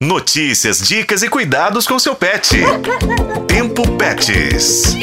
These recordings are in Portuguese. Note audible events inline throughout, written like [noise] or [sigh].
Notícias, dicas e cuidados com seu pet. [laughs] Tempo Pets.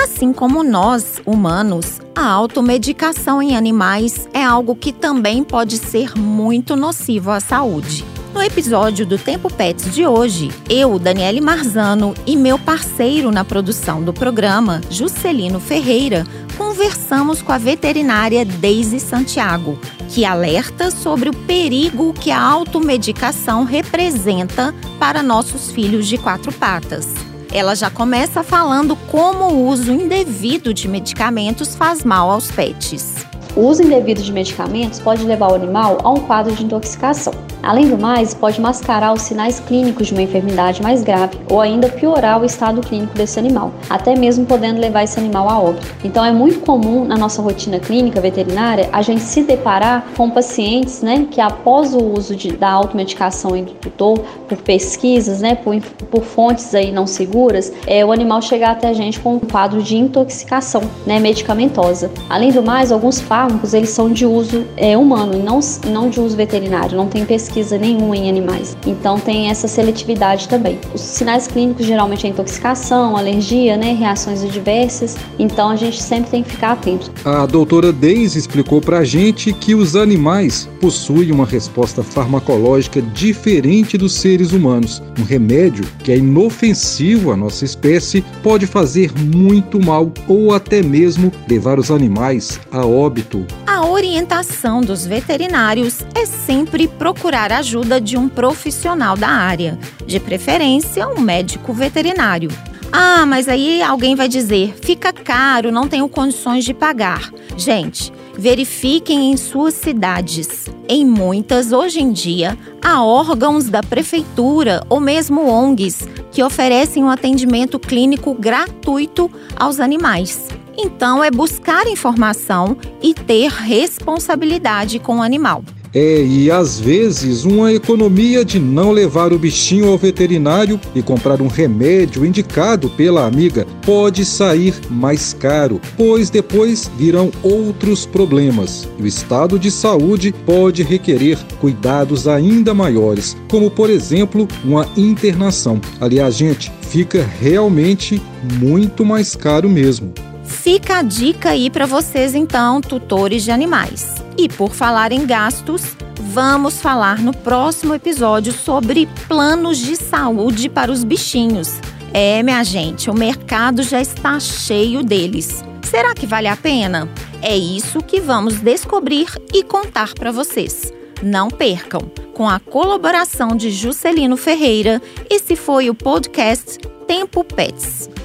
Assim como nós, humanos, a automedicação em animais é algo que também pode ser muito nocivo à saúde. No episódio do Tempo Pets de hoje, eu, Daniele Marzano e meu parceiro na produção do programa, Juscelino Ferreira, conversamos com a veterinária Daisy Santiago, que alerta sobre o perigo que a automedicação representa para nossos filhos de quatro patas. Ela já começa falando como o uso indevido de medicamentos faz mal aos pets. O uso indevido de medicamentos pode levar o animal a um quadro de intoxicação. Além do mais, pode mascarar os sinais clínicos de uma enfermidade mais grave ou ainda piorar o estado clínico desse animal, até mesmo podendo levar esse animal a óbito. Então é muito comum na nossa rotina clínica veterinária a gente se deparar com pacientes, né, que após o uso de, da automedicação em tutor, por pesquisas, né, por, por fontes aí não seguras, é, o animal chegar até a gente com um quadro de intoxicação, né, medicamentosa. Além do mais, alguns fármacos eles são de uso é, humano e não, não de uso veterinário, não tem pesquisa nenhuma em animais. Então tem essa seletividade também. Os sinais clínicos geralmente é intoxicação, alergia, né, reações adversas. Então a gente sempre tem que ficar atento. A doutora Deise explicou pra gente que os animais possuem uma resposta farmacológica diferente dos seres humanos. Um remédio que é inofensivo à nossa espécie pode fazer muito mal ou até mesmo levar os animais a óbito. A orientação dos veterinários é sempre procurar procurar ajuda de um profissional da área, de preferência um médico veterinário. Ah, mas aí alguém vai dizer: fica caro, não tenho condições de pagar. Gente, verifiquem em suas cidades. Em muitas, hoje em dia, há órgãos da prefeitura ou mesmo ONGs que oferecem um atendimento clínico gratuito aos animais. Então, é buscar informação e ter responsabilidade com o animal. É, e às vezes uma economia de não levar o bichinho ao veterinário e comprar um remédio indicado pela amiga pode sair mais caro, pois depois virão outros problemas. E o estado de saúde pode requerer cuidados ainda maiores, como por exemplo uma internação. Aliás, gente, fica realmente muito mais caro mesmo. Fica a dica aí para vocês então, tutores de animais. E por falar em gastos, vamos falar no próximo episódio sobre planos de saúde para os bichinhos. É, minha gente, o mercado já está cheio deles. Será que vale a pena? É isso que vamos descobrir e contar para vocês. Não percam! Com a colaboração de Juscelino Ferreira, esse foi o podcast Tempo Pets.